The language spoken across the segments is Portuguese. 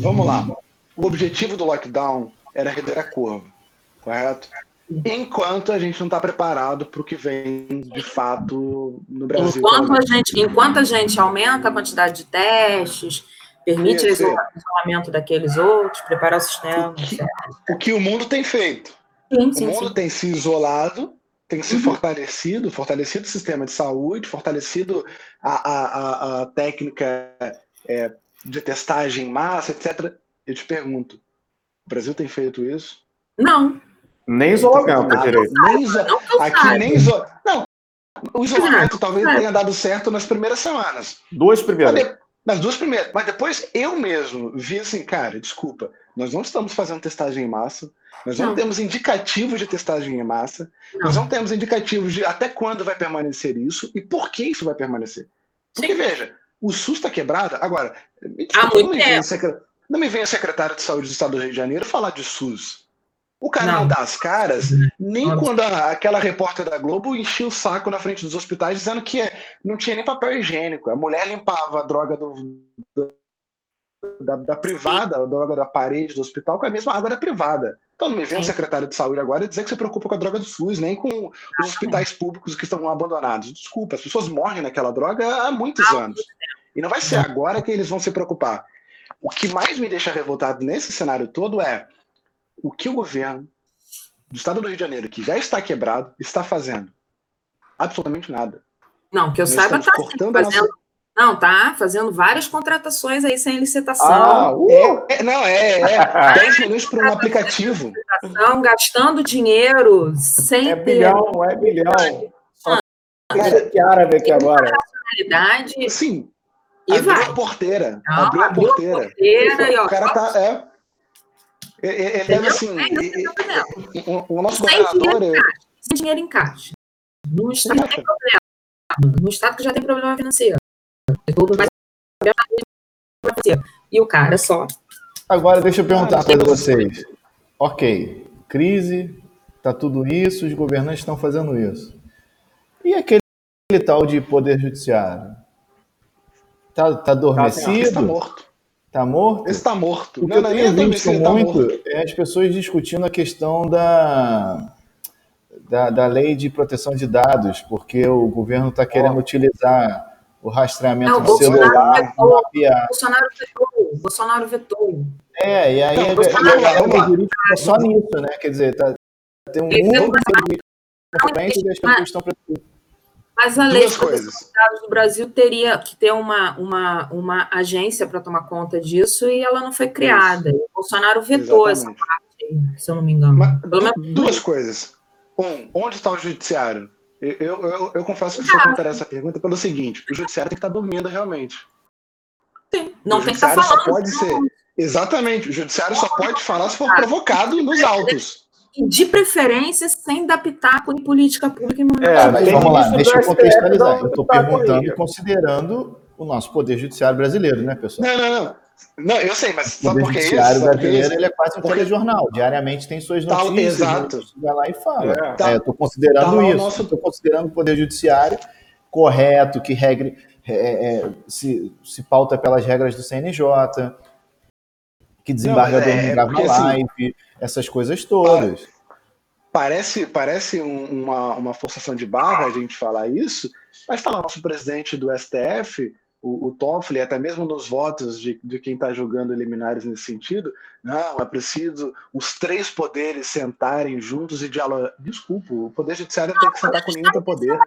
Vamos lá. O objetivo do lockdown era reduzir a curva, correto? Enquanto a gente não está preparado para o que vem de fato no Brasil. Enquanto a, gente, enquanto a gente aumenta a quantidade de testes, permite o isolamento daqueles outros, preparar o sistema. O que o, que o mundo tem feito. Sim, sim, o mundo sim. tem se isolado, tem se uhum. fortalecido, fortalecido o sistema de saúde, fortalecido a, a, a, a técnica é, de testagem em massa, etc. Eu te pergunto, o Brasil tem feito isso? Não. Nem isolamento, não, direito. Nem iso... Aqui nem isolamento. Não, o isolamento talvez tenha dado certo nas primeiras semanas. Duas primeiras. Nas duas primeiras. Mas depois eu mesmo vi assim, cara, desculpa, nós não estamos fazendo testagem em massa, nós não, não temos indicativos de testagem em massa, não. nós não temos indicativos de até quando vai permanecer isso e por que isso vai permanecer. Porque, Sim. veja, o SUS está quebrado. Agora, me desculpa, não, me venha, não me venha secretário de saúde do Estado do Rio de Janeiro falar de SUS. O cara não, não dá as caras, nem não. quando a, aquela repórter da Globo enchia o saco na frente dos hospitais dizendo que não tinha nem papel higiênico. A mulher limpava a droga do, do da, da, privada, a droga da parede do hospital, com a mesma água da privada. Então não me vem o secretário de saúde agora dizer que se preocupa com a droga do SUS, nem com os hospitais públicos que estão abandonados. Desculpa, as pessoas morrem naquela droga há muitos anos. E não vai ser agora que eles vão se preocupar. O que mais me deixa revoltado nesse cenário todo é o que o governo do estado do Rio de Janeiro, que já está quebrado, está fazendo? Absolutamente nada. Não, que eu Nós saiba, está fazendo. Nossa... Não, tá fazendo várias contratações aí sem licitação. Ah, uh! é, é, não, é, é 10 milhões para um aplicativo. Gastando dinheiro sem é ter. Bilhão, é bilhão. Só que árabe aqui agora. Sim. E abriu vai. a porteira. Não, abriu a porteira. A porteira e, ó, o cara tá. É, ele deve assim. O, o nosso sem governador. Dinheiro é... Sem dinheiro em caixa. No estado que tem problema. No estado que já tem problema financeiro. Mais e o cara só. Agora deixa eu perguntar ah, para vocês. Ok, crise, tá tudo isso, os governantes estão fazendo isso. E aquele tal de poder judiciário? Tá, tá adormecido? Está morto. Tá morto? Esse tá morto. O que não, eu tenho visto tá muito tá é as pessoas discutindo a questão da, da, da, lei de proteção de dados, porque o governo está querendo oh. utilizar o rastreamento não, do celular vetou, Bolsonaro vetou. Bolsonaro vetou. É, e aí não, a lei é só nisso, né? Quer dizer, tá, tem um mundo de e estão mas a lei dados do Brasil teria que ter uma, uma, uma agência para tomar conta disso e ela não foi criada. O Bolsonaro vetou Exatamente. essa parte, se eu não me engano. Mas, menos... Duas coisas. Um, onde está o judiciário? Eu, eu, eu, eu confesso que ah, me essa pergunta pelo seguinte: o judiciário tem que estar tá dormindo realmente. Sim, não o tem que estar tá falando. Só pode ser. Exatamente, o judiciário só pode falar se for provocado nos autos de preferência sem dar pitaco em política pública e É, mas vamos lá, deixa eu contextualizar. Eu estou perguntando considerando o nosso poder judiciário brasileiro, né, pessoal? Não, não, não. Não, eu sei, mas o poder judiciário isso, brasileiro ele é quase um telejornal. Diariamente tem suas tá, notícias. Tá, exato. Vai lá e fala. É, tá, é, estou considerando tá isso. Nosso... Estou considerando o poder judiciário correto, que regre, é, é, se, se pauta pelas regras do CNJ, que desembargador não, é, não grava assim, live. Assim, essas coisas todas. Parece, parece uma, uma forçação de barra a gente falar isso, mas está lá nosso presidente do STF, o, o Toffoli, até mesmo nos votos de, de quem está julgando liminares nesse sentido, não, é preciso os três poderes sentarem juntos e dialogar. Desculpa, o Poder Judiciário não, tem que sentar com nenhum outro poder.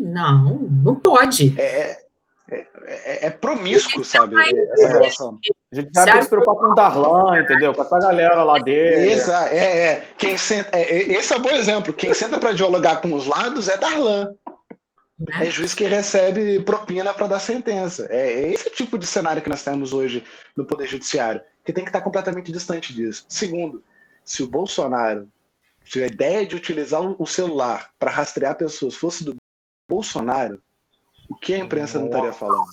Não, não pode. É, é, é, é promíscuo, sabe? Essa relação. A gente já tem que se preocupar com o Darlan, entendeu? Com essa galera lá dele. Essa, é, é. Quem senta, é, é esse é um bom exemplo. Quem senta para dialogar com os lados é Darlan. É juiz que recebe propina para dar sentença. É esse tipo de cenário que nós temos hoje no Poder Judiciário, que tem que estar completamente distante disso. Segundo, se o Bolsonaro, se a ideia de utilizar o celular para rastrear pessoas fosse do Bolsonaro, o que a imprensa não estaria falando?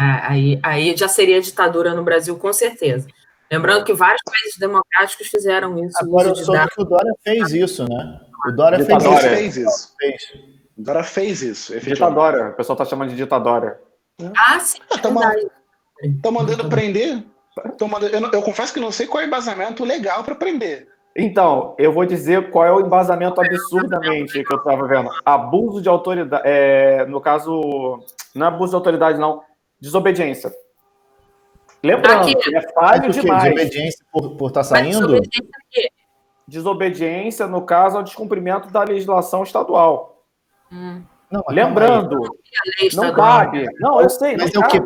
É, aí, aí já seria ditadura no Brasil, com certeza. Lembrando que vários países democráticos fizeram isso. Agora, eu soube que o Dória fez isso, né? O Dória fez, fez isso. Fez. O Dória fez isso. Ditadora. O pessoal está chamando de ditadora. Ah, sim. Estão ah, tá mandando prender. Tomando, eu, eu, confesso que não sei qual é o embasamento legal para prender. Então, eu vou dizer qual é o embasamento absurdamente que eu estava vendo. Abuso de autoridade, é, no caso, não é abuso de autoridade, não, desobediência. Lembrando, Aqui. é falho demais. Desobediência por estar tá saindo? Desobediência, desobediência, no caso, ao descumprimento da legislação estadual. Hum. Não, Lembrando, não cabe. Não, eu sei. Mas é o quê?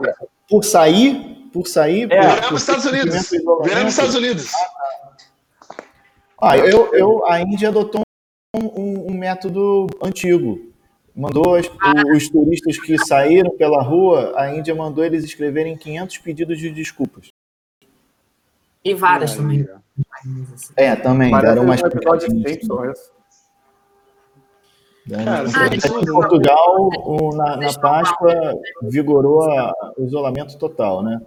Por sair? Por sair? É. Virando os Estados Unidos. Virando os Estados Unidos. Ah, eu, eu, a Índia adotou um, um, um método antigo. Mandou os, os, turistas que saíram pela rua, a Índia mandou eles escreverem 500 pedidos de desculpas. E várias também. É, também. Parece deram umas um de Cara, em Portugal, o, na, na Páscoa, vigorou a, o isolamento total, né?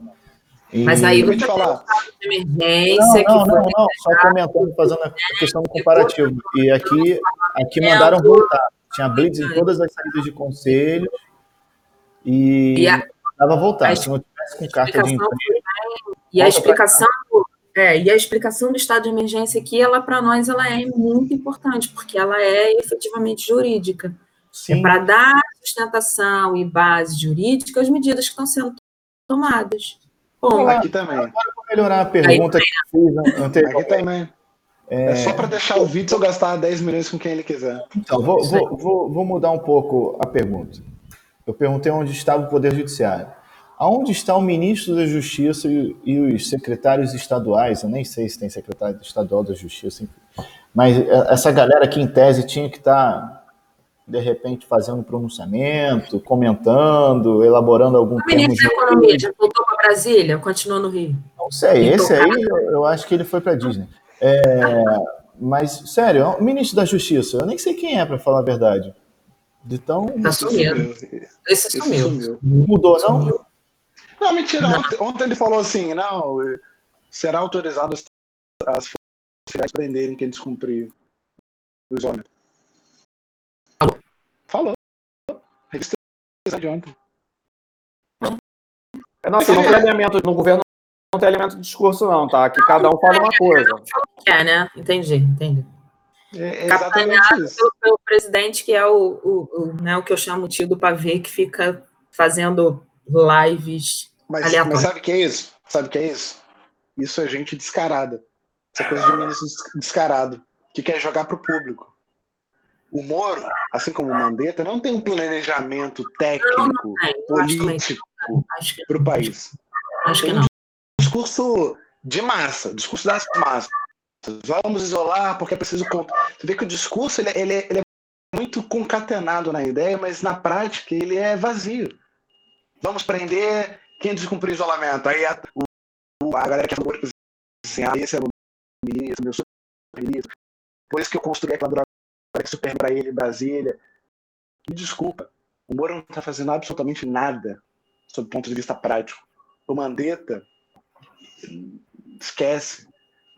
E... Mas aí você falar. de emergência. Não, não, não, não, só comentando, fazendo a questão do comparativo. E aqui, aqui mandaram voltar. Tinha blitz em todas as saídas de conselho e, e a, dava voltar. Se não tivesse com carta de emprego. E a explicação é, e a explicação do estado de emergência aqui, ela para nós ela é muito importante, porque ela é efetivamente jurídica. É Sim. É para dar sustentação e base jurídica às medidas que estão sendo tomadas. Bom, aqui também. Agora vou melhorar a pergunta que fiz anteriormente. Aqui também. É... é só para deixar o Witzel gastar 10 milhões com quem ele quiser. Então, vou, vou, vou, vou mudar um pouco a pergunta. Eu perguntei onde estava o Poder Judiciário. Aonde está o ministro da Justiça e, e, os secretários estaduais? Eu nem sei se tem secretário estadual da Justiça, mas essa galera que em tese tinha que estar, tá, de repente, fazendo pronunciamento, comentando, elaborando algum o ministro da Economia já voltou para Brasília, continua no Rio? Não sei, esse aí eu acho que ele foi para Disney. É, mas, sério, o ministro da Justiça, eu nem sei quem é, para falar a verdade. De tão... Tá sumindo. Esse sumiu. Mudou, não? Não, mentira. Ontem, ontem, ele falou assim: não, será autorizado as, as forças prenderem quem descumprir o isolamento. Falou. Falou. Registrei de ontem. É, nossa, não tem elemento no governo, não tem elemento de discurso, não, tá? Que cada um fala uma coisa. É, né? Entendi, entendi. É, é exatamente isso. Pelo, presidente, que é o, o, o, né, o que eu chamo tio do pavê, que fica fazendo lives mas, mas sabe o que é isso? Sabe o que é isso? Isso é gente descarada. Isso é coisa de ministro descarado, que quer jogar para o público. O Moro, assim como o Mandetta, não tem um planejamento técnico, político para o país. Acho que não. discurso de massa, discurso das massas. Vamos isolar porque é preciso. Você vê que o discurso ele, é, ele, é, ele é muito concatenado na ideia, mas na prática ele é vazio. Vamos prender quem descumpriu o isolamento? Aí a, o, a galera que falou assim, ah, esse é o ministro, meu ministro. Por isso que eu construí aquela droga super para ele em Brasília. Me desculpa, o Moro não está fazendo absolutamente nada sob o ponto de vista prático. O Mandetta, esquece.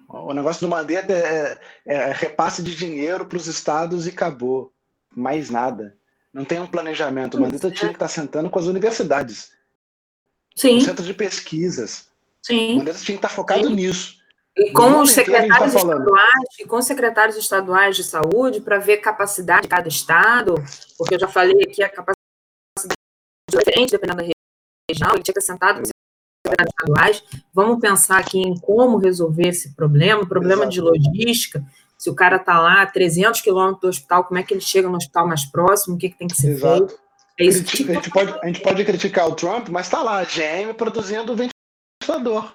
O negócio do Mandetta é, é, é repasse de dinheiro para os estados e acabou. Mais nada. Não tem um planejamento. O Mandetta tinha que estar tá sentando com as universidades. Sim. centro de pesquisas. Sim. O Mandetta tinha que estar focado Sim. nisso. E com os tá secretários tá estaduais, e com secretários estaduais de saúde para ver capacidade de cada estado, porque eu já falei aqui a capacidade é diferente dependendo da região, ele tinha que estar sentado com estaduais. Vamos pensar aqui em como resolver esse problema, problema Exato. de logística. Se o cara está lá a 300 quilômetros do hospital, como é que ele chega no hospital mais próximo? O que, que tem que ser Exato. feito? É isso a, gente pode, a gente pode criticar o Trump, mas está lá, a GM produzindo ventilador.